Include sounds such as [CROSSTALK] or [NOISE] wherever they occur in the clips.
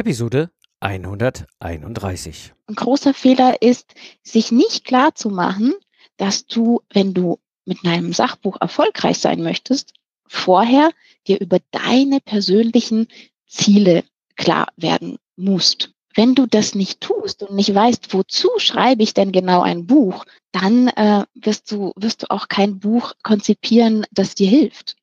Episode 131. Ein großer Fehler ist, sich nicht klar zu machen, dass du, wenn du mit einem Sachbuch erfolgreich sein möchtest, vorher dir über deine persönlichen Ziele klar werden musst. Wenn du das nicht tust und nicht weißt, wozu schreibe ich denn genau ein Buch, dann äh, wirst du wirst du auch kein Buch konzipieren, das dir hilft.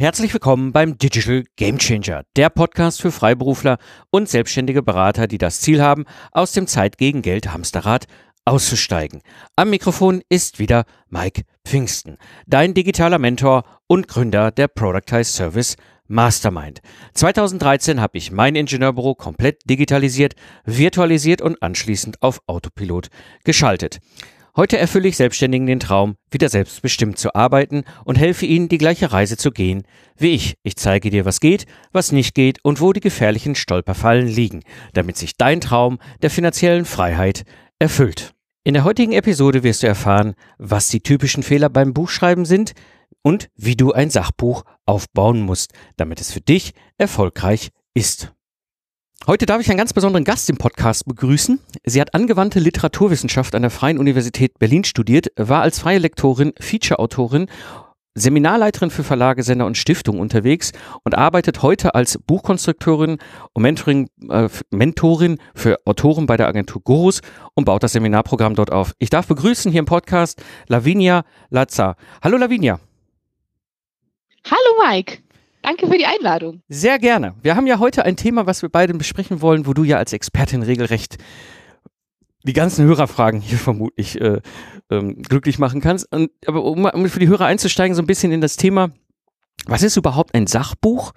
Herzlich willkommen beim Digital Game Changer, der Podcast für Freiberufler und selbstständige Berater, die das Ziel haben, aus dem Zeit gegen Geld Hamsterrad auszusteigen. Am Mikrofon ist wieder Mike Pfingsten, dein digitaler Mentor und Gründer der Productize Service Mastermind. 2013 habe ich mein Ingenieurbüro komplett digitalisiert, virtualisiert und anschließend auf Autopilot geschaltet. Heute erfülle ich Selbstständigen den Traum, wieder selbstbestimmt zu arbeiten und helfe ihnen, die gleiche Reise zu gehen wie ich. Ich zeige dir, was geht, was nicht geht und wo die gefährlichen Stolperfallen liegen, damit sich dein Traum der finanziellen Freiheit erfüllt. In der heutigen Episode wirst du erfahren, was die typischen Fehler beim Buchschreiben sind und wie du ein Sachbuch aufbauen musst, damit es für dich erfolgreich ist. Heute darf ich einen ganz besonderen Gast im Podcast begrüßen. Sie hat angewandte Literaturwissenschaft an der Freien Universität Berlin studiert, war als freie Lektorin, Feature-Autorin, Seminarleiterin für Verlage, Sender und Stiftungen unterwegs und arbeitet heute als Buchkonstrukteurin und Mentoring, äh, Mentorin für Autoren bei der Agentur Gorus und baut das Seminarprogramm dort auf. Ich darf begrüßen hier im Podcast Lavinia Lazar. Hallo Lavinia. Hallo Mike. Danke für die Einladung. Sehr gerne. Wir haben ja heute ein Thema, was wir beide besprechen wollen, wo du ja als Expertin regelrecht die ganzen Hörerfragen hier vermutlich äh, ähm, glücklich machen kannst. Und, aber um, um für die Hörer einzusteigen, so ein bisschen in das Thema, was ist überhaupt ein Sachbuch?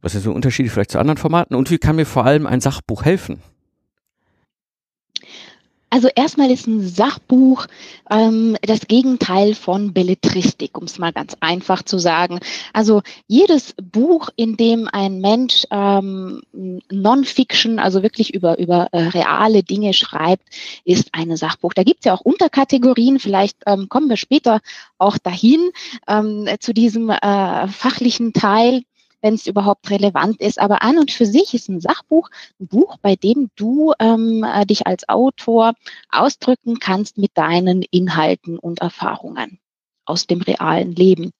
Was sind so Unterschiede vielleicht zu anderen Formaten? Und wie kann mir vor allem ein Sachbuch helfen? Also erstmal ist ein Sachbuch ähm, das Gegenteil von Belletristik, um es mal ganz einfach zu sagen. Also jedes Buch, in dem ein Mensch ähm, Non-Fiction, also wirklich über, über äh, reale Dinge schreibt, ist ein Sachbuch. Da gibt es ja auch Unterkategorien, vielleicht ähm, kommen wir später auch dahin ähm, zu diesem äh, fachlichen Teil wenn es überhaupt relevant ist. Aber an und für sich ist ein Sachbuch ein Buch, bei dem du ähm, äh, dich als Autor ausdrücken kannst mit deinen Inhalten und Erfahrungen aus dem realen Leben.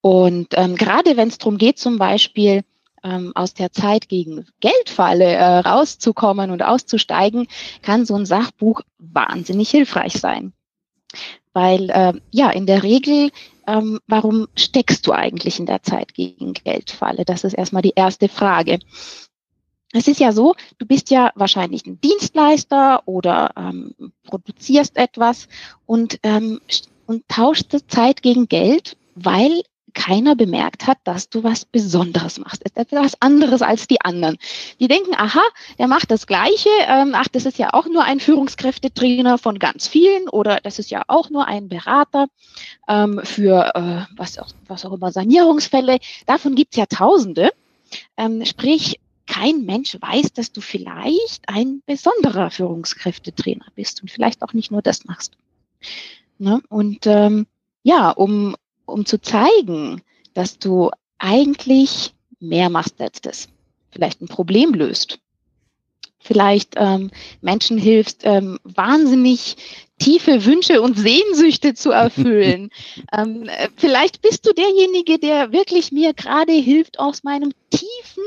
Und ähm, gerade wenn es darum geht, zum Beispiel ähm, aus der Zeit gegen Geldfalle äh, rauszukommen und auszusteigen, kann so ein Sachbuch wahnsinnig hilfreich sein. Weil äh, ja, in der Regel ähm, warum steckst du eigentlich in der Zeit gegen Geldfalle? Das ist erstmal die erste Frage. Es ist ja so, du bist ja wahrscheinlich ein Dienstleister oder ähm, produzierst etwas und, ähm, und tauschst Zeit gegen Geld, weil keiner bemerkt hat, dass du was Besonderes machst. Es etwas anderes als die anderen. Die denken, aha, der macht das Gleiche. Ähm, ach, das ist ja auch nur ein Führungskräftetrainer von ganz vielen oder das ist ja auch nur ein Berater ähm, für äh, was, auch, was auch immer, Sanierungsfälle. Davon gibt's ja Tausende. Ähm, sprich, kein Mensch weiß, dass du vielleicht ein besonderer Führungskräftetrainer bist und vielleicht auch nicht nur das machst. Ne? Und ähm, ja, um um zu zeigen, dass du eigentlich mehr machst als das. Vielleicht ein Problem löst. Vielleicht ähm, Menschen hilfst, ähm, wahnsinnig tiefe Wünsche und Sehnsüchte zu erfüllen. [LAUGHS] ähm, äh, vielleicht bist du derjenige, der wirklich mir gerade hilft, aus meinem tiefen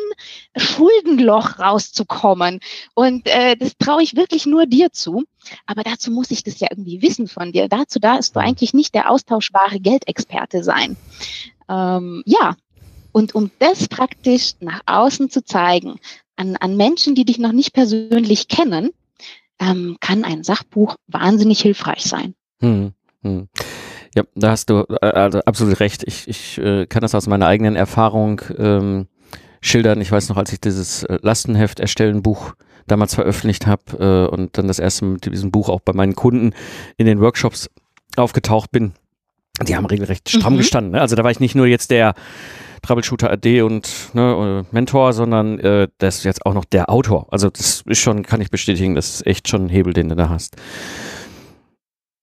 Schuldenloch rauszukommen. Und äh, das traue ich wirklich nur dir zu. Aber dazu muss ich das ja irgendwie wissen von dir. Dazu darfst du mhm. eigentlich nicht der austauschbare Geldexperte sein. Ähm, ja, und um das praktisch nach außen zu zeigen, an, an Menschen, die dich noch nicht persönlich kennen, ähm, kann ein Sachbuch wahnsinnig hilfreich sein. Hm, hm. Ja, da hast du äh, also absolut recht. Ich, ich äh, kann das aus meiner eigenen Erfahrung ähm, schildern. Ich weiß noch, als ich dieses äh, Lastenheft erstellen Buch damals veröffentlicht habe äh, und dann das erste mit diesem Buch auch bei meinen Kunden in den Workshops aufgetaucht bin. Die haben regelrecht stramm mhm. gestanden. Ne? Also da war ich nicht nur jetzt der Troubleshooter AD und ne, äh, Mentor, sondern äh, das ist jetzt auch noch der Autor. Also das ist schon, kann ich bestätigen, das ist echt schon ein Hebel, den du da hast.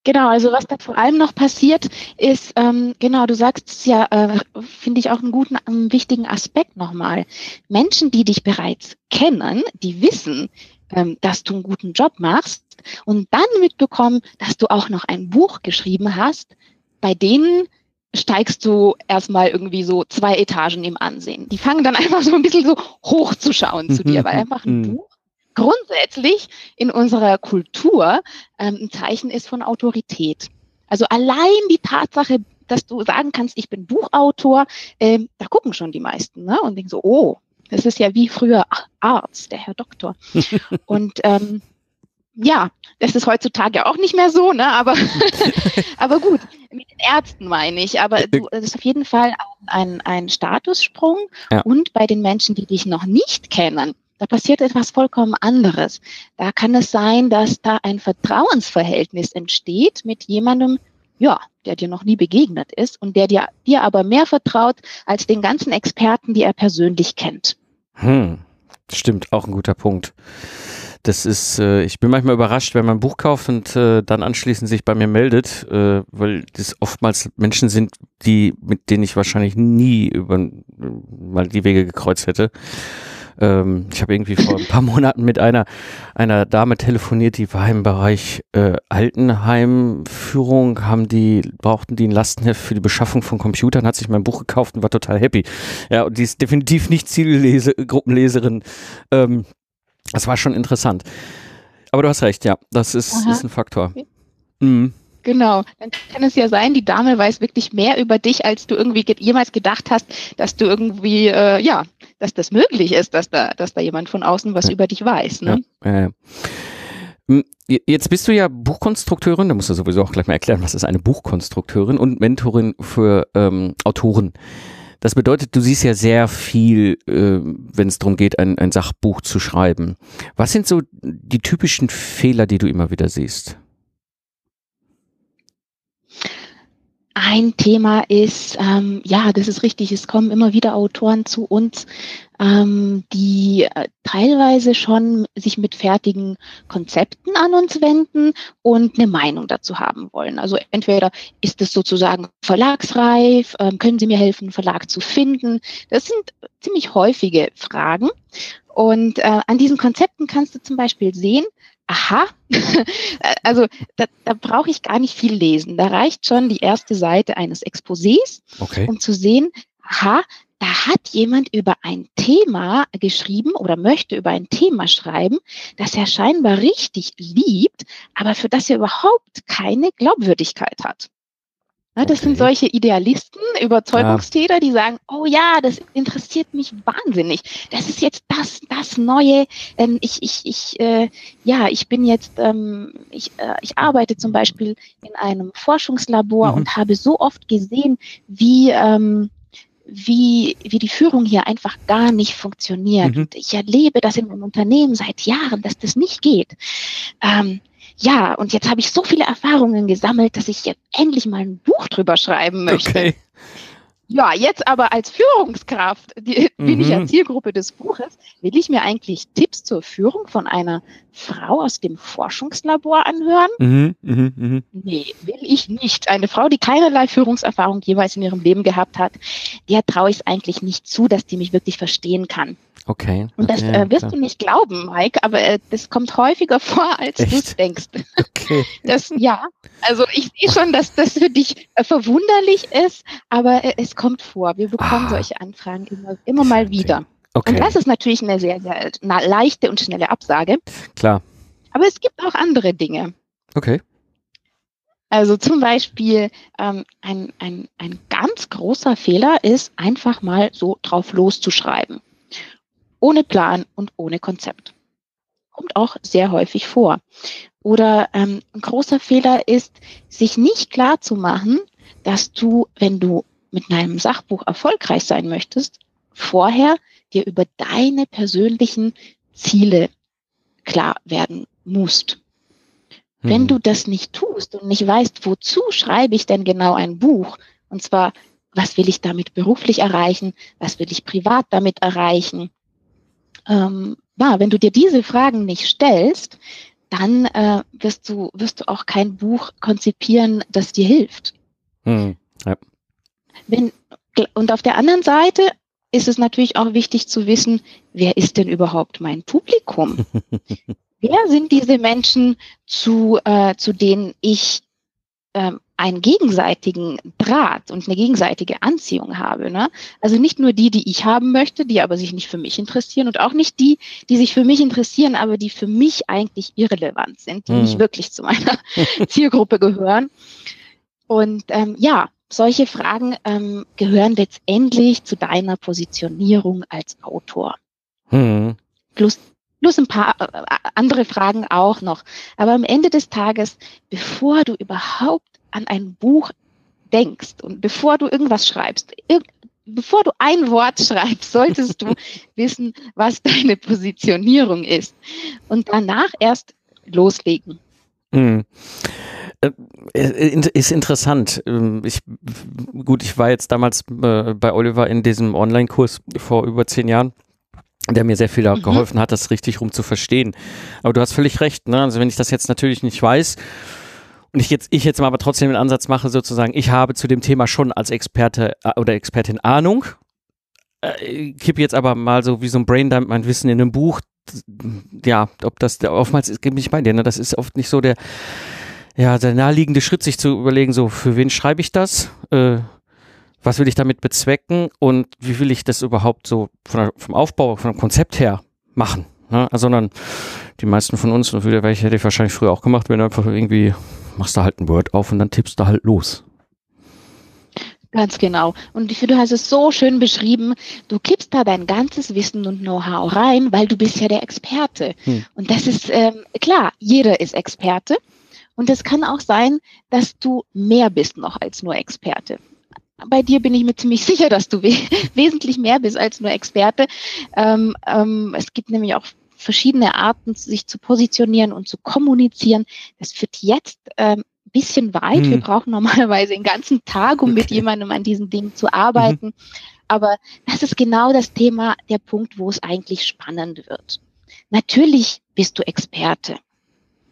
Genau, also was da vor allem noch passiert, ist, ähm, genau, du sagst es ja, äh, finde ich auch einen guten, einen wichtigen Aspekt nochmal. Menschen, die dich bereits kennen, die wissen, ähm, dass du einen guten Job machst und dann mitbekommen, dass du auch noch ein Buch geschrieben hast, bei denen steigst du erstmal irgendwie so zwei Etagen im Ansehen. Die fangen dann [LAUGHS] einfach so ein bisschen so hochzuschauen zu dir, weil [LAUGHS] einfach ein mhm. Buch grundsätzlich in unserer Kultur ähm, ein Zeichen ist von Autorität. Also allein die Tatsache, dass du sagen kannst, ich bin Buchautor, ähm, da gucken schon die meisten ne? und denken so, oh, das ist ja wie früher Arzt, der Herr Doktor. [LAUGHS] und ähm, ja, das ist heutzutage auch nicht mehr so, ne? Aber, [LAUGHS] aber gut, mit den Ärzten meine ich. Aber du, das ist auf jeden Fall ein, ein Statussprung. Ja. Und bei den Menschen, die dich noch nicht kennen, da passiert etwas vollkommen anderes. Da kann es sein, dass da ein Vertrauensverhältnis entsteht mit jemandem, ja, der dir noch nie begegnet ist und der dir, dir aber mehr vertraut als den ganzen Experten, die er persönlich kennt. Hm, stimmt, auch ein guter Punkt. Das ist, äh, ich bin manchmal überrascht, wenn man ein Buch kauft und äh, dann anschließend sich bei mir meldet, äh, weil das oftmals Menschen sind, die, mit denen ich wahrscheinlich nie über äh, mal die Wege gekreuzt hätte. Ähm, ich habe irgendwie vor ein paar [LAUGHS] Monaten mit einer, einer Dame telefoniert, die war im Bereich äh, Altenheimführung, haben die, brauchten die ein Lastenheft für die Beschaffung von Computern, hat sich mein Buch gekauft und war total happy. Ja, und die ist definitiv nicht Zielgruppenleserin. Ähm, das war schon interessant. Aber du hast recht, ja, das ist, ist ein Faktor. Mhm. Genau, dann kann es ja sein, die Dame weiß wirklich mehr über dich, als du irgendwie ge jemals gedacht hast, dass du irgendwie, äh, ja, dass das möglich ist, dass da, dass da jemand von außen was ja. über dich weiß. Ne? Ja, äh. Jetzt bist du ja Buchkonstrukteurin, da musst du sowieso auch gleich mal erklären, was ist eine Buchkonstrukteurin und Mentorin für ähm, Autoren. Das bedeutet, du siehst ja sehr viel, äh, wenn es darum geht, ein, ein Sachbuch zu schreiben. Was sind so die typischen Fehler, die du immer wieder siehst? Ein Thema ist, ähm, ja, das ist richtig, es kommen immer wieder Autoren zu uns, ähm, die äh, teilweise schon sich mit fertigen Konzepten an uns wenden und eine Meinung dazu haben wollen. Also entweder ist es sozusagen verlagsreif, ähm, können Sie mir helfen, einen Verlag zu finden? Das sind ziemlich häufige Fragen. Und äh, an diesen Konzepten kannst du zum Beispiel sehen, aha, [LAUGHS] also da, da brauche ich gar nicht viel lesen. Da reicht schon die erste Seite eines Exposés, okay. um zu sehen, aha, da hat jemand über ein Thema geschrieben oder möchte über ein Thema schreiben, das er scheinbar richtig liebt, aber für das er überhaupt keine Glaubwürdigkeit hat. Ja, das okay. sind solche Idealisten, Überzeugungstäter, ja. die sagen, oh ja, das interessiert mich wahnsinnig. Das ist jetzt das, das Neue. Ähm, ich, ich, ich, äh, ja, ich bin jetzt, ähm, ich, äh, ich arbeite zum Beispiel in einem Forschungslabor mhm. und habe so oft gesehen, wie, ähm, wie, wie die Führung hier einfach gar nicht funktioniert. Mhm. Ich erlebe das in einem Unternehmen seit Jahren, dass das nicht geht. Ähm, ja, und jetzt habe ich so viele Erfahrungen gesammelt, dass ich jetzt endlich mal ein Buch drüber schreiben möchte. Okay. Ja, jetzt aber als Führungskraft die, mhm. bin ich ja mhm. Zielgruppe des Buches. Will ich mir eigentlich Tipps zur Führung von einer Frau aus dem Forschungslabor anhören? Mhm, mh, mh. Nee, will ich nicht. Eine Frau, die keinerlei Führungserfahrung jeweils in ihrem Leben gehabt hat, der traue ich es eigentlich nicht zu, dass die mich wirklich verstehen kann. Okay. Und das okay, äh, wirst klar. du nicht glauben, Mike, aber äh, das kommt häufiger [LAUGHS] vor, als du denkst. [LAUGHS] Okay. Das, ja, also ich sehe schon, dass das für dich äh, verwunderlich ist, aber äh, es kommt vor. Wir bekommen ah. solche Anfragen immer, immer mal wieder. Okay. Und das ist natürlich eine sehr, sehr na, leichte und schnelle Absage. Klar. Aber es gibt auch andere Dinge. Okay. Also zum Beispiel ähm, ein, ein, ein ganz großer Fehler ist, einfach mal so drauf loszuschreiben ohne Plan und ohne Konzept. Kommt auch sehr häufig vor. Oder ähm, ein großer Fehler ist, sich nicht klar zu machen, dass du, wenn du mit einem Sachbuch erfolgreich sein möchtest, vorher dir über deine persönlichen Ziele klar werden musst. Wenn hm. du das nicht tust und nicht weißt, wozu schreibe ich denn genau ein Buch, und zwar, was will ich damit beruflich erreichen, was will ich privat damit erreichen, ähm, ja, wenn du dir diese Fragen nicht stellst, dann äh, wirst du wirst du auch kein Buch konzipieren, das dir hilft. Hm, ja. Wenn, und auf der anderen Seite ist es natürlich auch wichtig zu wissen, wer ist denn überhaupt mein Publikum? [LAUGHS] wer sind diese Menschen, zu, äh, zu denen ich ähm, einen gegenseitigen Draht und eine gegenseitige Anziehung habe. Ne? Also nicht nur die, die ich haben möchte, die aber sich nicht für mich interessieren und auch nicht die, die sich für mich interessieren, aber die für mich eigentlich irrelevant sind, die hm. nicht wirklich zu meiner [LAUGHS] Zielgruppe gehören. Und ähm, ja, solche Fragen ähm, gehören letztendlich zu deiner Positionierung als Autor. Hm. Plus, plus ein paar äh, andere Fragen auch noch. Aber am Ende des Tages, bevor du überhaupt an ein Buch denkst und bevor du irgendwas schreibst, irg bevor du ein Wort [LAUGHS] schreibst, solltest du [LAUGHS] wissen, was deine Positionierung ist. Und danach erst loslegen. Äh, ist interessant. Ähm, ich, gut, ich war jetzt damals äh, bei Oliver in diesem Online-Kurs vor über zehn Jahren der mir sehr viel mhm. geholfen hat, das richtig rum zu verstehen. Aber du hast völlig recht, ne? Also wenn ich das jetzt natürlich nicht weiß und ich jetzt, ich jetzt mal aber trotzdem den Ansatz mache, sozusagen, ich habe zu dem Thema schon als Experte äh, oder Expertin Ahnung, äh, kippe jetzt aber mal so wie so ein Braindump mein Wissen in einem Buch. Ja, ob das oftmals ist, bin ich bei dir, ne? Das ist oft nicht so der ja, der naheliegende Schritt, sich zu überlegen, so, für wen schreibe ich das? Äh, was will ich damit bezwecken und wie will ich das überhaupt so von, vom Aufbau, vom Konzept her machen? Ne? Also, sondern die meisten von uns, und wieder welche hätte ich wahrscheinlich früher auch gemacht, wenn du einfach irgendwie machst du halt ein Word auf und dann tippst du halt los. Ganz genau. Und ich finde, du hast es so schön beschrieben. Du kippst da dein ganzes Wissen und Know-how rein, weil du bist ja der Experte. Hm. Und das ist ähm, klar, jeder ist Experte. Und es kann auch sein, dass du mehr bist noch als nur Experte. Bei dir bin ich mir ziemlich sicher, dass du we [LAUGHS] wesentlich mehr bist als nur Experte. Ähm, ähm, es gibt nämlich auch verschiedene Arten, sich zu positionieren und zu kommunizieren. Das führt jetzt ähm, bisschen weit. Hm. Wir brauchen normalerweise den ganzen Tag, um okay. mit jemandem an diesen Dingen zu arbeiten. Mhm. Aber das ist genau das Thema, der Punkt, wo es eigentlich spannend wird. Natürlich bist du Experte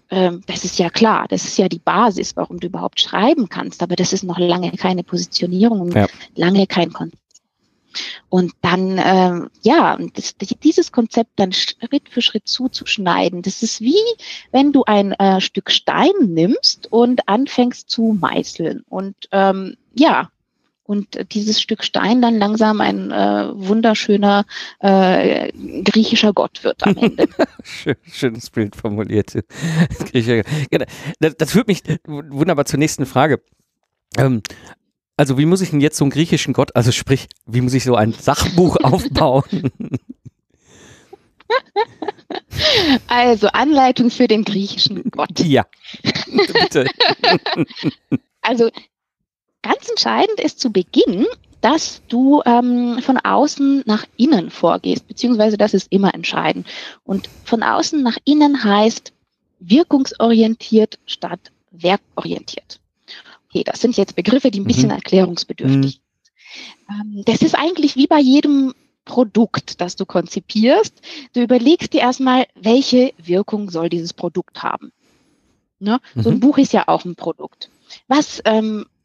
das ist ja klar, das ist ja die Basis, warum du überhaupt schreiben kannst, aber das ist noch lange keine Positionierung und ja. lange kein Konzept. Und dann, ähm, ja, das, dieses Konzept dann Schritt für Schritt zuzuschneiden, das ist wie, wenn du ein äh, Stück Stein nimmst und anfängst zu meißeln. Und ähm, ja, und dieses Stück Stein dann langsam ein äh, wunderschöner äh, griechischer Gott wird am Ende. [LAUGHS] Schön, schönes Bild formuliert. [LAUGHS] Genau. das, das führt mich wunderbar zur nächsten Frage. Ähm, also wie muss ich denn jetzt so einen griechischen Gott, also sprich, wie muss ich so ein Sachbuch [LAUGHS] aufbauen? Also Anleitung für den griechischen Gott. Ja, bitte. Also Ganz entscheidend ist zu Beginn, dass du ähm, von außen nach innen vorgehst, beziehungsweise das ist immer entscheidend. Und von außen nach innen heißt wirkungsorientiert statt werkorientiert. Okay, das sind jetzt Begriffe, die ein bisschen mhm. erklärungsbedürftig mhm. sind. Ähm, das ist eigentlich wie bei jedem Produkt, das du konzipierst. Du überlegst dir erstmal, welche Wirkung soll dieses Produkt haben. Ne? Mhm. So ein mhm. Buch ist ja auch ein Produkt. Was ähm, äh,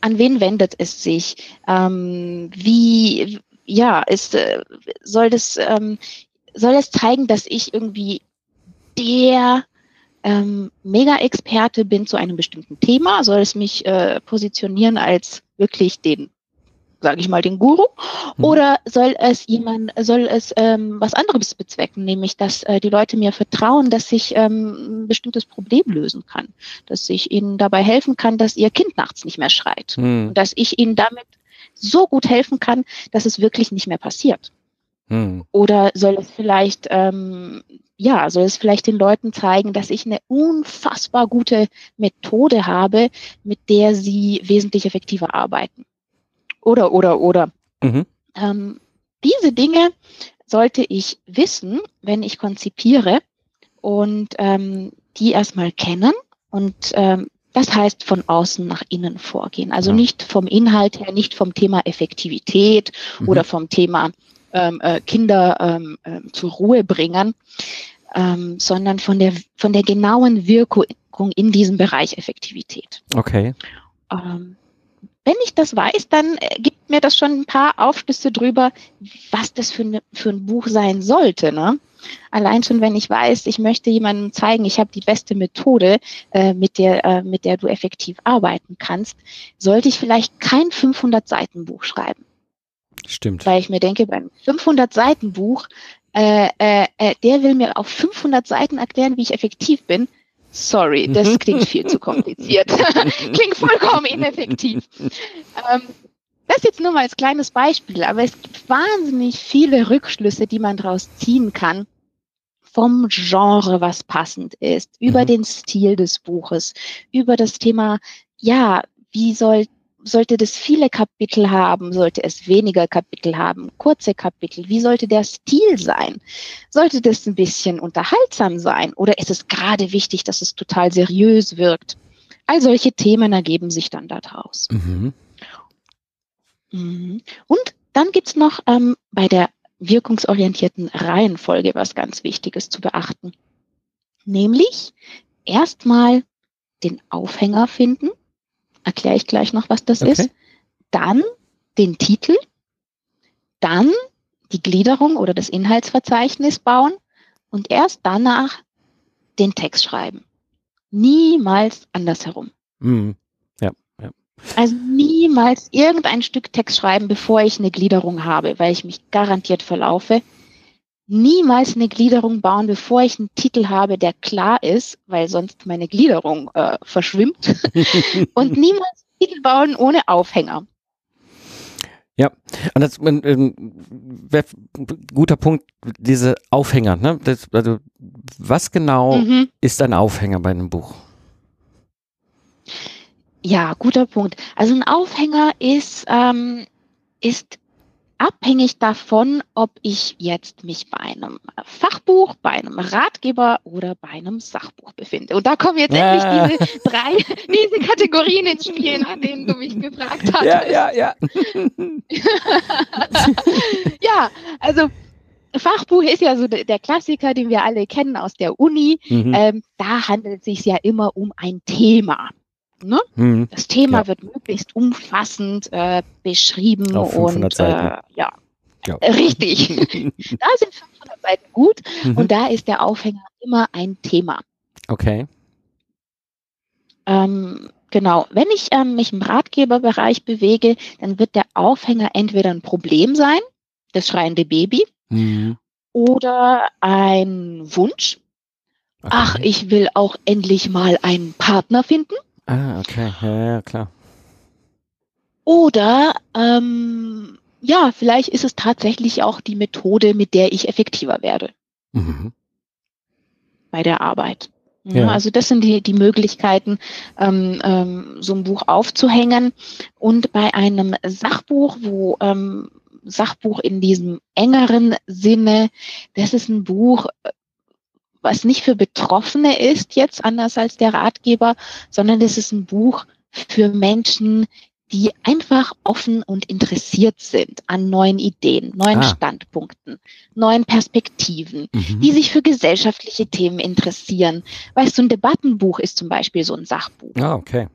an wen wendet es sich? Ähm, wie, ja, ist, äh, soll das, ähm, soll es zeigen, dass ich irgendwie der ähm, Mega-Experte bin zu einem bestimmten Thema? Soll es mich äh, positionieren als wirklich den sage ich mal, den Guru? Mhm. Oder soll es jemand, soll es ähm, was anderes bezwecken, nämlich dass äh, die Leute mir vertrauen, dass ich ähm, ein bestimmtes Problem lösen kann, dass ich ihnen dabei helfen kann, dass ihr Kind nachts nicht mehr schreit mhm. und dass ich ihnen damit so gut helfen kann, dass es wirklich nicht mehr passiert. Mhm. Oder soll es vielleicht ähm, ja, soll es vielleicht den Leuten zeigen, dass ich eine unfassbar gute Methode habe, mit der sie wesentlich effektiver arbeiten. Oder, oder, oder. Mhm. Ähm, diese Dinge sollte ich wissen, wenn ich konzipiere und ähm, die erstmal kennen und ähm, das heißt von außen nach innen vorgehen. Also ja. nicht vom Inhalt her, nicht vom Thema Effektivität mhm. oder vom Thema ähm, äh, Kinder ähm, äh, zur Ruhe bringen, ähm, sondern von der, von der genauen Wirkung in diesem Bereich Effektivität. Okay. Ähm, wenn ich das weiß, dann äh, gibt mir das schon ein paar Aufschlüsse drüber, was das für, ne, für ein Buch sein sollte. Ne? Allein schon, wenn ich weiß, ich möchte jemandem zeigen, ich habe die beste Methode, äh, mit, der, äh, mit der du effektiv arbeiten kannst, sollte ich vielleicht kein 500 Seiten Buch schreiben. Stimmt. Weil ich mir denke, beim 500 Seiten Buch, äh, äh, äh, der will mir auf 500 Seiten erklären, wie ich effektiv bin. Sorry, das mhm. klingt viel zu kompliziert. [LAUGHS] klingt vollkommen ineffektiv. Ähm, das jetzt nur mal als kleines Beispiel, aber es gibt wahnsinnig viele Rückschlüsse, die man daraus ziehen kann vom Genre, was passend ist, über mhm. den Stil des Buches, über das Thema, ja, wie soll sollte das viele Kapitel haben? Sollte es weniger Kapitel haben? Kurze Kapitel? Wie sollte der Stil sein? Sollte das ein bisschen unterhaltsam sein? Oder ist es gerade wichtig, dass es total seriös wirkt? All solche Themen ergeben sich dann daraus. Mhm. Mhm. Und dann gibt's noch ähm, bei der wirkungsorientierten Reihenfolge was ganz Wichtiges zu beachten. Nämlich erstmal den Aufhänger finden erkläre ich gleich noch, was das okay. ist. Dann den Titel, dann die Gliederung oder das Inhaltsverzeichnis bauen und erst danach den Text schreiben. Niemals andersherum. Mhm. Ja, ja. Also niemals irgendein Stück Text schreiben, bevor ich eine Gliederung habe, weil ich mich garantiert verlaufe niemals eine Gliederung bauen, bevor ich einen Titel habe, der klar ist, weil sonst meine Gliederung äh, verschwimmt. [LAUGHS] und niemals einen Titel bauen ohne Aufhänger. Ja, und das ähm, wäre guter Punkt, diese Aufhänger. Ne? Das, also, was genau mhm. ist ein Aufhänger bei einem Buch? Ja, guter Punkt. Also ein Aufhänger ist, ähm, ist abhängig davon, ob ich jetzt mich bei einem Fachbuch, bei einem Ratgeber oder bei einem Sachbuch befinde. Und da kommen jetzt ja. endlich diese drei, [LAUGHS] diese Kategorien ins Spiel, nach denen du mich gefragt hast. Ja, ja, ja. [LAUGHS] ja, also Fachbuch ist ja so der Klassiker, den wir alle kennen aus der Uni. Mhm. Ähm, da handelt es sich ja immer um ein Thema. Ne? Hm, das Thema ja. wird möglichst umfassend äh, beschrieben und äh, ja. ja. richtig. [LAUGHS] da sind 500 Seiten gut mhm. und da ist der Aufhänger immer ein Thema. Okay. Ähm, genau. Wenn ich ähm, mich im Ratgeberbereich bewege, dann wird der Aufhänger entweder ein Problem sein, das schreiende Baby, mhm. oder ein Wunsch. Okay. Ach, ich will auch endlich mal einen Partner finden. Ah, okay, ja, ja klar. Oder ähm, ja, vielleicht ist es tatsächlich auch die Methode, mit der ich effektiver werde. Mhm. Bei der Arbeit. Ja. Also das sind die, die Möglichkeiten, ähm, ähm, so ein Buch aufzuhängen. Und bei einem Sachbuch, wo ähm, Sachbuch in diesem engeren Sinne, das ist ein Buch, was nicht für Betroffene ist, jetzt anders als der Ratgeber, sondern es ist ein Buch für Menschen, die einfach offen und interessiert sind an neuen Ideen, neuen ah. Standpunkten, neuen Perspektiven, mhm. die sich für gesellschaftliche Themen interessieren. Weißt du, ein Debattenbuch ist zum Beispiel so ein Sachbuch. Ah, okay.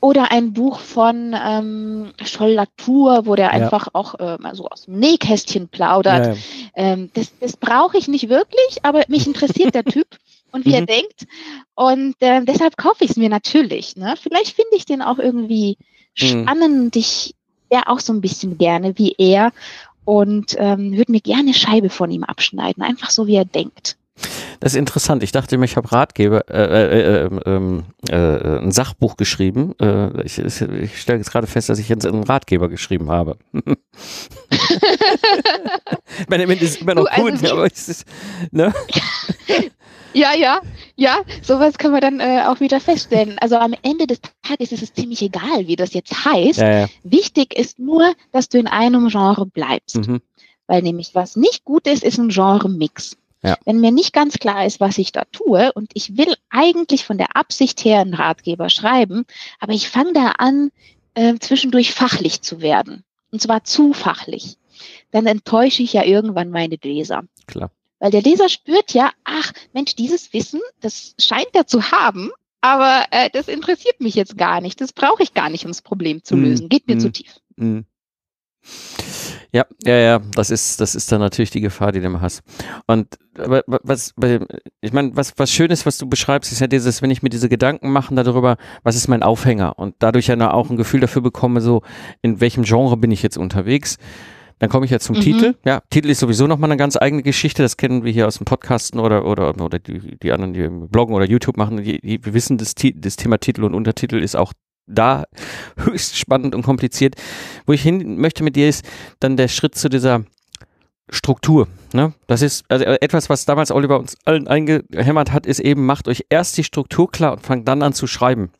Oder ein Buch von ähm, Scholl Latour, wo der ja. einfach auch äh, mal so aus dem Nähkästchen plaudert. Ja, ja. Ähm, das das brauche ich nicht wirklich, aber mich interessiert der [LAUGHS] Typ und wie mhm. er denkt. Und äh, deshalb kaufe ich es mir natürlich. Ne? Vielleicht finde ich den auch irgendwie mhm. spannend. Ich wäre auch so ein bisschen gerne wie er und ähm, würde mir gerne Scheibe von ihm abschneiden, einfach so wie er denkt. Das ist interessant. Ich dachte, ich habe Ratgeber, äh, äh, äh, ähm, äh, ein Sachbuch geschrieben. Äh, ich, ich stelle jetzt gerade fest, dass ich jetzt einen Ratgeber geschrieben habe. [LAUGHS] ich meine, ist immer noch du, also gut, aber es ist, ne? [LAUGHS] Ja, ja, ja, sowas kann man dann äh, auch wieder feststellen. Also am Ende des Tages ist es ziemlich egal, wie das jetzt heißt. Ja, ja. Wichtig ist nur, dass du in einem Genre bleibst. Mhm. Weil nämlich was nicht gut ist, ist ein Genre-Mix. Ja. Wenn mir nicht ganz klar ist, was ich da tue und ich will eigentlich von der Absicht her einen Ratgeber schreiben, aber ich fange da an, äh, zwischendurch fachlich zu werden. Und zwar zu fachlich. Dann enttäusche ich ja irgendwann meine Leser. Klar. Weil der Leser spürt ja, ach Mensch, dieses Wissen, das scheint er zu haben, aber äh, das interessiert mich jetzt gar nicht. Das brauche ich gar nicht, um das Problem zu hm, lösen. Geht mir mm, zu tief. Mm. Ja, ja, ja, das ist, das ist dann natürlich die Gefahr, die du immer hast. Und aber was, ich meine, was, was Schönes, was du beschreibst, ist ja dieses, wenn ich mir diese Gedanken mache darüber, was ist mein Aufhänger und dadurch ja auch ein Gefühl dafür bekomme, so in welchem Genre bin ich jetzt unterwegs. Dann komme ich ja zum mhm. Titel. Ja, Titel ist sowieso nochmal eine ganz eigene Geschichte. Das kennen wir hier aus dem Podcasten oder, oder, oder die, die anderen, die bloggen oder YouTube machen. Die, die, wir wissen, das, das Thema Titel und Untertitel ist auch da [LAUGHS] höchst spannend und kompliziert. Wo ich hin möchte mit dir ist dann der Schritt zu dieser Struktur. Ne? Das ist also etwas, was damals Oliver uns allen eingehämmert hat, ist eben, macht euch erst die Struktur klar und fangt dann an zu schreiben.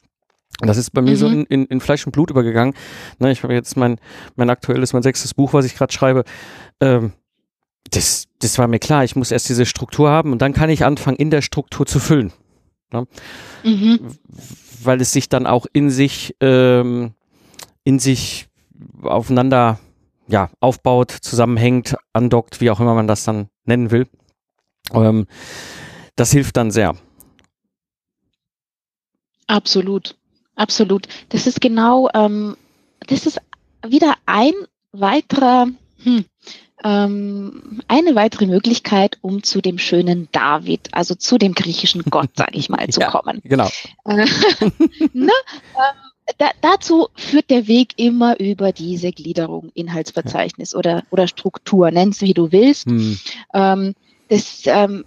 Das ist bei mir mhm. so in, in, in, Fleisch und Blut übergegangen. Ne, ich habe jetzt mein, mein aktuelles, mein sechstes Buch, was ich gerade schreibe. Ähm, das, das war mir klar, ich muss erst diese Struktur haben und dann kann ich anfangen, in der Struktur zu füllen. Ne? Mhm weil es sich dann auch in sich, ähm, in sich aufeinander ja, aufbaut, zusammenhängt, andockt, wie auch immer man das dann nennen will. Ähm, das hilft dann sehr. Absolut, absolut. Das ist genau, ähm, das ist wieder ein weiterer, hm, ähm, eine weitere Möglichkeit, um zu dem schönen David, also zu dem griechischen Gott, sage ich mal, [LAUGHS] zu ja, kommen. Genau. Äh, [LAUGHS] ne? ähm, da, dazu führt der Weg immer über diese Gliederung, Inhaltsverzeichnis ja. oder, oder Struktur, nenn's wie du willst. Hm. Ähm, das, ähm,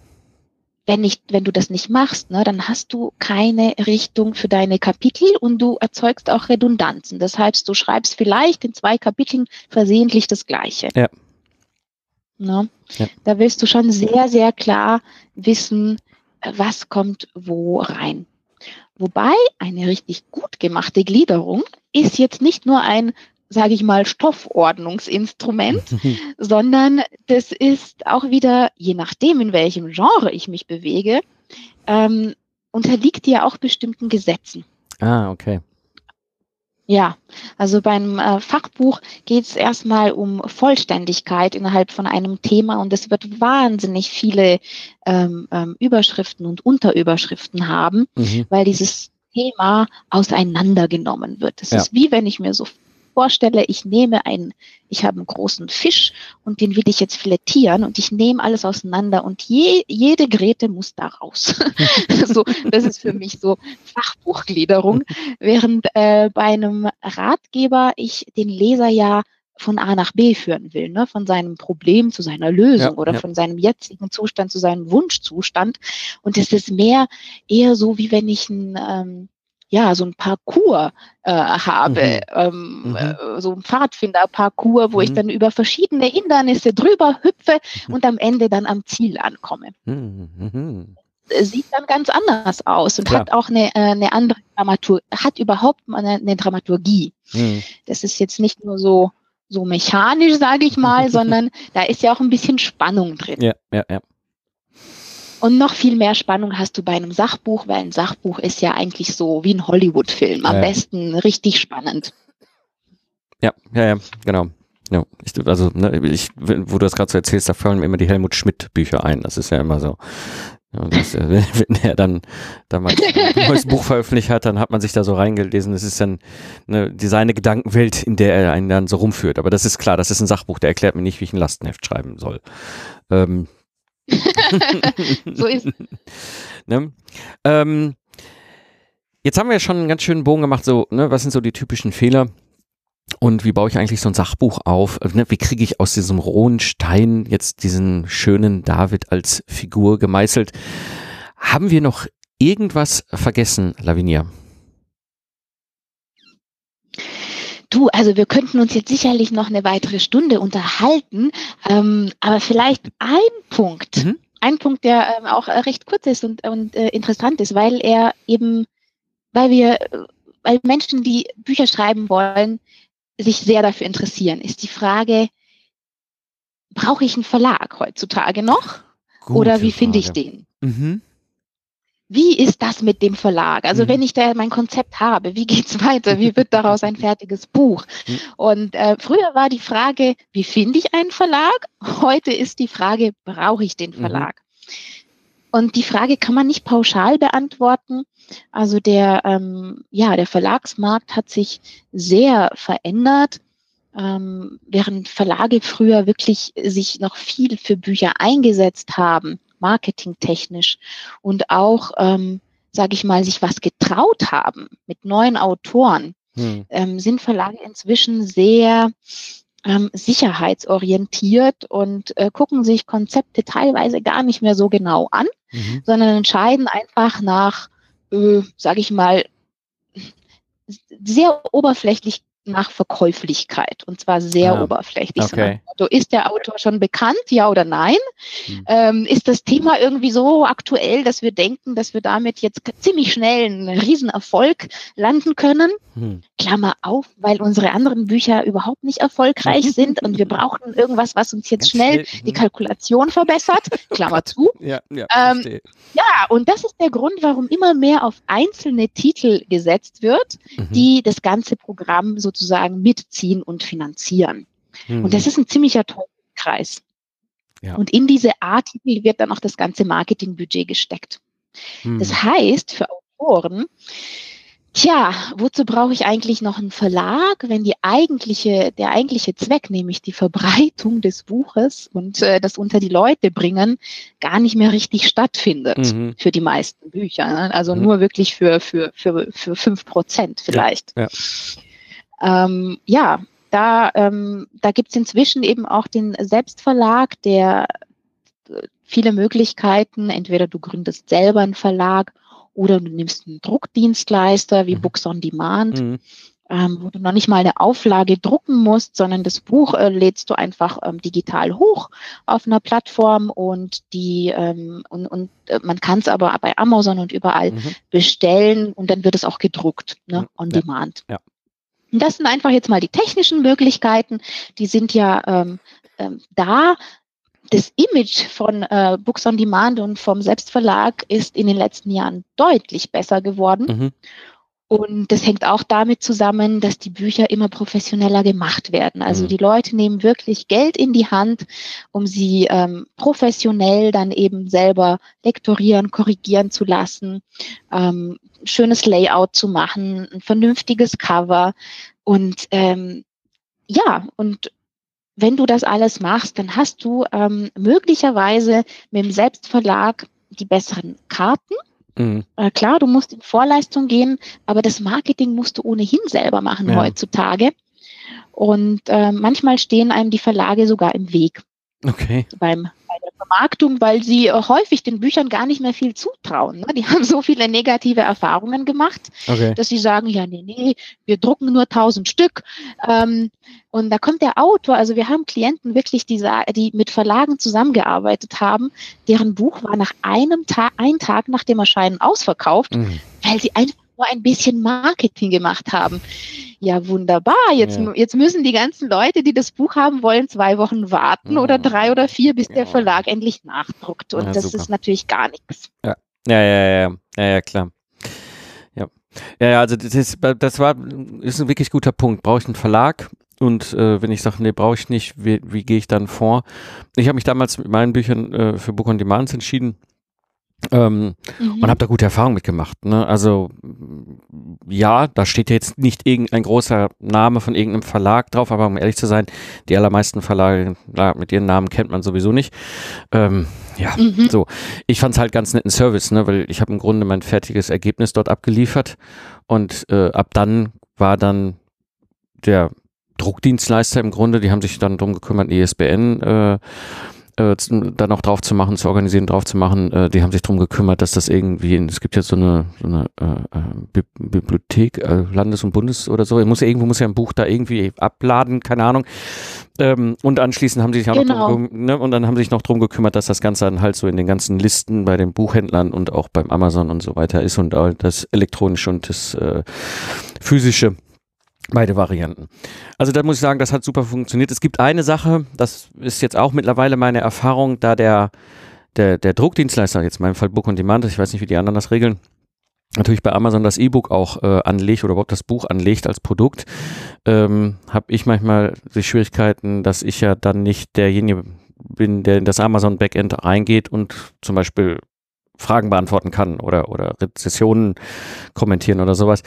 wenn, nicht, wenn du das nicht machst, ne, dann hast du keine Richtung für deine Kapitel und du erzeugst auch Redundanzen. Das heißt, du schreibst vielleicht in zwei Kapiteln versehentlich das Gleiche. Ja. Ne? Ja. Da willst du schon sehr, sehr klar wissen, was kommt wo rein. Wobei eine richtig gut gemachte Gliederung ist jetzt nicht nur ein, sage ich mal, Stoffordnungsinstrument, [LAUGHS] sondern das ist auch wieder, je nachdem, in welchem Genre ich mich bewege, ähm, unterliegt ja auch bestimmten Gesetzen. Ah, okay. Ja, also beim äh, Fachbuch geht es erstmal um Vollständigkeit innerhalb von einem Thema und es wird wahnsinnig viele ähm, ähm, Überschriften und Unterüberschriften haben, mhm. weil dieses Thema auseinandergenommen wird. Es ja. ist wie wenn ich mir so vorstelle, ich nehme einen, ich habe einen großen Fisch und den will ich jetzt filetieren und ich nehme alles auseinander und je, jede Gräte muss da raus. [LAUGHS] so, das ist für mich so Fachbuchgliederung, während äh, bei einem Ratgeber ich den Leser ja von A nach B führen will, ne? von seinem Problem zu seiner Lösung ja, oder ja. von seinem jetzigen Zustand zu seinem Wunschzustand. Und es ist mehr eher so, wie wenn ich ein ähm, ja, so ein Parcours äh, habe, mhm. Ähm, mhm. Äh, so ein Pfadfinder-Parcours, wo mhm. ich dann über verschiedene Hindernisse drüber hüpfe mhm. und am Ende dann am Ziel ankomme. Mhm. mhm. Sieht dann ganz anders aus und Klar. hat auch eine, äh, eine andere Dramatur, hat überhaupt eine, eine Dramaturgie. Das ist jetzt nicht nur so, so mechanisch, sage ich mal, [LAUGHS] sondern da ist ja auch ein bisschen Spannung drin. Ja, ja, ja. Und noch viel mehr Spannung hast du bei einem Sachbuch, weil ein Sachbuch ist ja eigentlich so wie ein Hollywood-Film. Am ja. besten richtig spannend. Ja, ja, ja, genau. Ja, ich, also, ne, ich, wo du das gerade so erzählst, da fallen mir immer die Helmut Schmidt-Bücher ein. Das ist ja immer so. Ja, das, [LAUGHS] wenn er dann damals ein neues Buch veröffentlicht hat, dann hat man sich da so reingelesen. Das ist dann ne, die seine Gedankenwelt, in der er einen dann so rumführt. Aber das ist klar, das ist ein Sachbuch, der erklärt mir nicht, wie ich ein Lastenheft schreiben soll. Ähm, [LAUGHS] so ist [LAUGHS] ne? ähm, Jetzt haben wir ja schon einen ganz schönen Bogen gemacht, so, ne, was sind so die typischen Fehler? Und wie baue ich eigentlich so ein Sachbuch auf? Ne, wie kriege ich aus diesem rohen Stein jetzt diesen schönen David als Figur gemeißelt? Haben wir noch irgendwas vergessen, Lavinia? Du, also wir könnten uns jetzt sicherlich noch eine weitere Stunde unterhalten, ähm, aber vielleicht ein Punkt, mhm. ein Punkt, der ähm, auch äh, recht kurz ist und, und äh, interessant ist, weil er eben, weil wir, weil Menschen, die Bücher schreiben wollen, sich sehr dafür interessieren, ist die Frage, brauche ich einen Verlag heutzutage noch? Gute oder wie finde ich den? Mhm. Wie ist das mit dem Verlag? Also mhm. wenn ich da mein Konzept habe, wie geht's weiter? Wie wird daraus ein fertiges Buch? Mhm. Und äh, früher war die Frage, wie finde ich einen Verlag? Heute ist die Frage, brauche ich den mhm. Verlag? Mhm. Und die Frage kann man nicht pauschal beantworten. Also der, ähm, ja, der Verlagsmarkt hat sich sehr verändert ähm, während Verlage früher wirklich sich noch viel für Bücher eingesetzt haben, marketingtechnisch und auch, ähm, sage ich mal, sich was getraut haben mit neuen Autoren, hm. ähm, sind Verlage inzwischen sehr ähm, sicherheitsorientiert und äh, gucken sich Konzepte teilweise gar nicht mehr so genau an, mhm. sondern entscheiden einfach nach, äh, sage ich mal, sehr oberflächlich nach Verkäuflichkeit und zwar sehr ah, oberflächlich. Okay. So, ist der Autor schon bekannt, ja oder nein? Hm. Ähm, ist das Thema irgendwie so aktuell, dass wir denken, dass wir damit jetzt ziemlich schnell einen Riesenerfolg landen können? Hm. Klammer auf, weil unsere anderen Bücher überhaupt nicht erfolgreich [LAUGHS] sind und wir brauchen irgendwas, was uns jetzt schnell, die mhm. Kalkulation verbessert. [LAUGHS] Klammer zu. Ja, ja, ähm, ja, und das ist der Grund, warum immer mehr auf einzelne Titel gesetzt wird, mhm. die das ganze Programm sozusagen mitziehen und finanzieren. Mhm. Und das ist ein ziemlicher Teufelskreis. Ja. Und in diese A-Titel wird dann auch das ganze Marketingbudget gesteckt. Mhm. Das heißt, für Autoren, Tja, wozu brauche ich eigentlich noch einen Verlag, wenn die eigentliche, der eigentliche Zweck, nämlich die Verbreitung des Buches und äh, das unter die Leute bringen, gar nicht mehr richtig stattfindet mhm. für die meisten Bücher. Ne? Also mhm. nur wirklich für, für, für, für fünf Prozent vielleicht. Ja, ja. Ähm, ja da, ähm, da gibt es inzwischen eben auch den Selbstverlag, der äh, viele Möglichkeiten, entweder du gründest selber einen Verlag oder du nimmst einen Druckdienstleister wie mhm. Books on Demand, mhm. ähm, wo du noch nicht mal eine Auflage drucken musst, sondern das Buch äh, lädst du einfach ähm, digital hoch auf einer Plattform und die ähm, und, und äh, man kann es aber bei Amazon und überall mhm. bestellen und dann wird es auch gedruckt, ne, on ja. Demand. Ja. Das sind einfach jetzt mal die technischen Möglichkeiten. Die sind ja ähm, ähm, da das Image von äh, Books on Demand und vom Selbstverlag ist in den letzten Jahren deutlich besser geworden. Mhm. Und das hängt auch damit zusammen, dass die Bücher immer professioneller gemacht werden. Also mhm. die Leute nehmen wirklich Geld in die Hand, um sie ähm, professionell dann eben selber lektorieren, korrigieren zu lassen, ähm, schönes Layout zu machen, ein vernünftiges Cover. Und ähm, ja, und wenn du das alles machst, dann hast du ähm, möglicherweise mit dem Selbstverlag die besseren Karten. Mhm. Äh, klar, du musst in Vorleistung gehen, aber das Marketing musst du ohnehin selber machen ja. heutzutage. Und äh, manchmal stehen einem die Verlage sogar im Weg. Okay. Beim Vermarktung, weil sie äh, häufig den Büchern gar nicht mehr viel zutrauen. Ne? Die [LAUGHS] haben so viele negative Erfahrungen gemacht, okay. dass sie sagen, ja, nee, nee, wir drucken nur tausend Stück. Ähm, und da kommt der Autor, also wir haben Klienten wirklich, die, die mit Verlagen zusammengearbeitet haben, deren Buch war nach einem Tag, ein Tag nach dem Erscheinen ausverkauft, mhm. weil sie einfach nur ein bisschen Marketing gemacht haben. Ja, wunderbar. Jetzt, ja. jetzt müssen die ganzen Leute, die das Buch haben wollen, zwei Wochen warten ja. oder drei oder vier, bis ja. der Verlag endlich nachdruckt. Und das super. ist natürlich gar nichts. Ja, ja, ja, ja, ja, klar. Ja. Ja, also das, ist, das war ist ein wirklich guter Punkt. Brauche ich einen Verlag? Und äh, wenn ich sage, nee, brauche ich nicht, wie, wie gehe ich dann vor? Ich habe mich damals mit meinen Büchern äh, für Book on Demand entschieden ähm, mhm. Und habe da gute Erfahrungen mitgemacht. Ne? Also ja, da steht jetzt nicht irgendein großer Name von irgendeinem Verlag drauf, aber um ehrlich zu sein, die allermeisten Verlage na, mit ihren Namen kennt man sowieso nicht. Ähm, ja, mhm. so. Ich fand es halt ganz netten Service, ne? weil ich habe im Grunde mein fertiges Ergebnis dort abgeliefert und äh, ab dann war dann der Druckdienstleister im Grunde, die haben sich dann drum gekümmert, ISBN e äh, äh, da noch drauf zu machen, zu organisieren, drauf zu machen. Äh, die haben sich darum gekümmert, dass das irgendwie, es gibt jetzt so eine, so eine äh, äh Bibliothek, äh, Landes- und Bundes- oder so. Muss, irgendwo muss ja ein Buch da irgendwie abladen, keine Ahnung. Ähm, und anschließend haben sie sich auch genau. noch drum, ne, und dann haben sie sich noch drum gekümmert, dass das Ganze dann halt so in den ganzen Listen bei den Buchhändlern und auch beim Amazon und so weiter ist und das elektronische und das äh, physische Beide Varianten. Also da muss ich sagen, das hat super funktioniert. Es gibt eine Sache, das ist jetzt auch mittlerweile meine Erfahrung, da der, der, der Druckdienstleister, jetzt in meinem Fall Book on Demand, ich weiß nicht, wie die anderen das regeln, natürlich bei Amazon das E-Book auch äh, anlegt oder überhaupt das Buch anlegt als Produkt, ähm, habe ich manchmal die Schwierigkeiten, dass ich ja dann nicht derjenige bin, der in das Amazon Backend reingeht und zum Beispiel Fragen beantworten kann oder, oder Rezessionen kommentieren oder sowas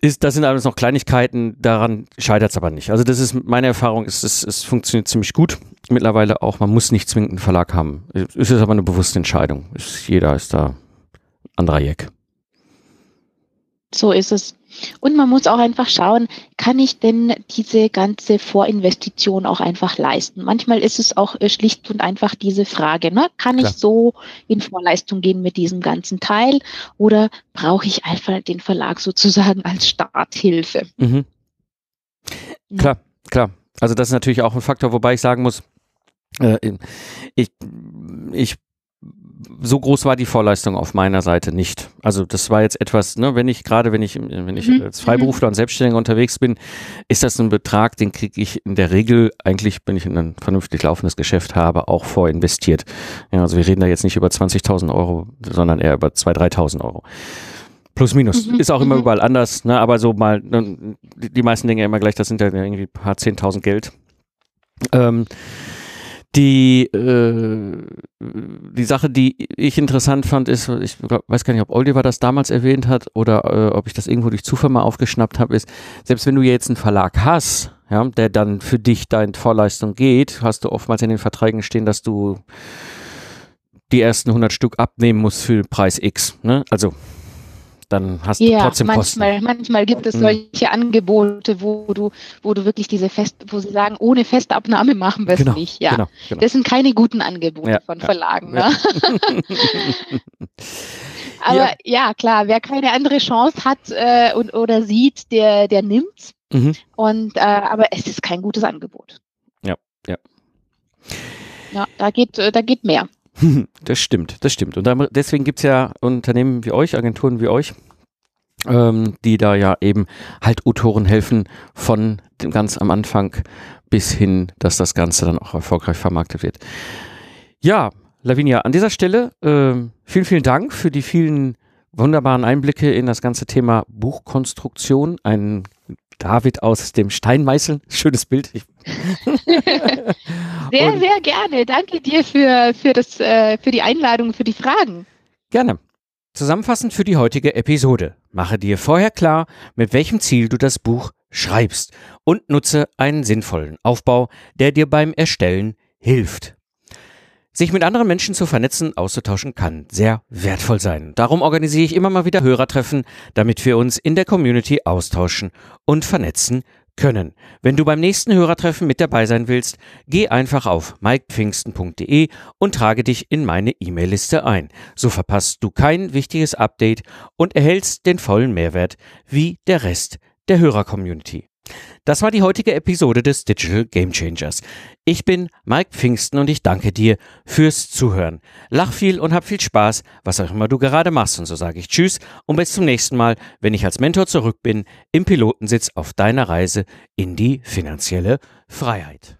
ist, das sind alles noch Kleinigkeiten, daran scheitert es aber nicht. Also das ist meine Erfahrung, es, es, es funktioniert ziemlich gut. Mittlerweile auch, man muss nicht zwingend einen Verlag haben. Es ist aber eine bewusste Entscheidung. Es, jeder ist da anderer Jack. So ist es. Und man muss auch einfach schauen, kann ich denn diese ganze Vorinvestition auch einfach leisten? Manchmal ist es auch äh, schlicht und einfach diese Frage, ne? kann Klar. ich so in Vorleistung gehen mit diesem ganzen Teil oder brauche ich einfach den Verlag sozusagen als Starthilfe? Mhm. Klar, klar. Also das ist natürlich auch ein Faktor, wobei ich sagen muss, äh, ich, ich so groß war die Vorleistung auf meiner Seite nicht. Also das war jetzt etwas, ne, wenn ich gerade, wenn ich, wenn ich mhm. als Freiberufler und Selbstständiger unterwegs bin, ist das ein Betrag, den kriege ich in der Regel eigentlich, wenn ich ein vernünftig laufendes Geschäft habe, auch vorinvestiert. Ja, also wir reden da jetzt nicht über 20.000 Euro, sondern eher über 2.000, 3.000 Euro. Plus minus. Mhm. Ist auch immer mhm. überall anders, ne? aber so mal, ne, die meisten Dinge immer gleich, das sind ja irgendwie ein paar 10.000 Geld. Ähm, die, äh, die Sache, die ich interessant fand, ist, ich weiß gar nicht, ob Oliver das damals erwähnt hat oder äh, ob ich das irgendwo durch Zufall mal aufgeschnappt habe, ist, selbst wenn du jetzt einen Verlag hast, ja, der dann für dich deine Vorleistung geht, hast du oftmals in den Verträgen stehen, dass du die ersten 100 Stück abnehmen musst für Preis X. Ne? Also dann hast ja, du trotzdem manchmal, Kosten. Manchmal gibt es mhm. solche Angebote, wo du, wo du wirklich diese Fest, wo sie sagen, ohne Festabnahme machen wir es genau, nicht. Ja, genau, genau. das sind keine guten Angebote ja, von Verlagen. Ja. Ne? [LAUGHS] Aber ja. ja. klar, wer keine andere Chance hat äh, und, oder sieht, der, der nimmt's. Mhm. Und äh, aber es ist kein gutes Angebot. Ja, ja. Ja, da geht, äh, da geht mehr. [LAUGHS] Das stimmt, das stimmt. Und deswegen gibt es ja Unternehmen wie euch, Agenturen wie euch, ähm, die da ja eben halt Autoren helfen von dem ganz am Anfang bis hin, dass das Ganze dann auch erfolgreich vermarktet wird. Ja, Lavinia, an dieser Stelle äh, vielen, vielen Dank für die vielen wunderbaren Einblicke in das ganze Thema Buchkonstruktion. Ein David aus dem Steinmeißeln. Schönes Bild. [LAUGHS] sehr, und sehr gerne. Danke dir für, für, das, äh, für die Einladung, für die Fragen. Gerne. Zusammenfassend für die heutige Episode. Mache dir vorher klar, mit welchem Ziel du das Buch schreibst und nutze einen sinnvollen Aufbau, der dir beim Erstellen hilft. Sich mit anderen Menschen zu vernetzen, auszutauschen kann sehr wertvoll sein. Darum organisiere ich immer mal wieder Hörertreffen, damit wir uns in der Community austauschen und vernetzen können. Wenn du beim nächsten Hörertreffen mit dabei sein willst, geh einfach auf mikepfingsten.de und trage dich in meine E-Mail-Liste ein. So verpasst du kein wichtiges Update und erhältst den vollen Mehrwert wie der Rest der Hörer-Community. Das war die heutige Episode des Digital Game Changers. Ich bin Mike Pfingsten und ich danke dir fürs Zuhören. Lach viel und hab viel Spaß, was auch immer du gerade machst. Und so sage ich Tschüss und bis zum nächsten Mal, wenn ich als Mentor zurück bin, im Pilotensitz auf deiner Reise in die finanzielle Freiheit.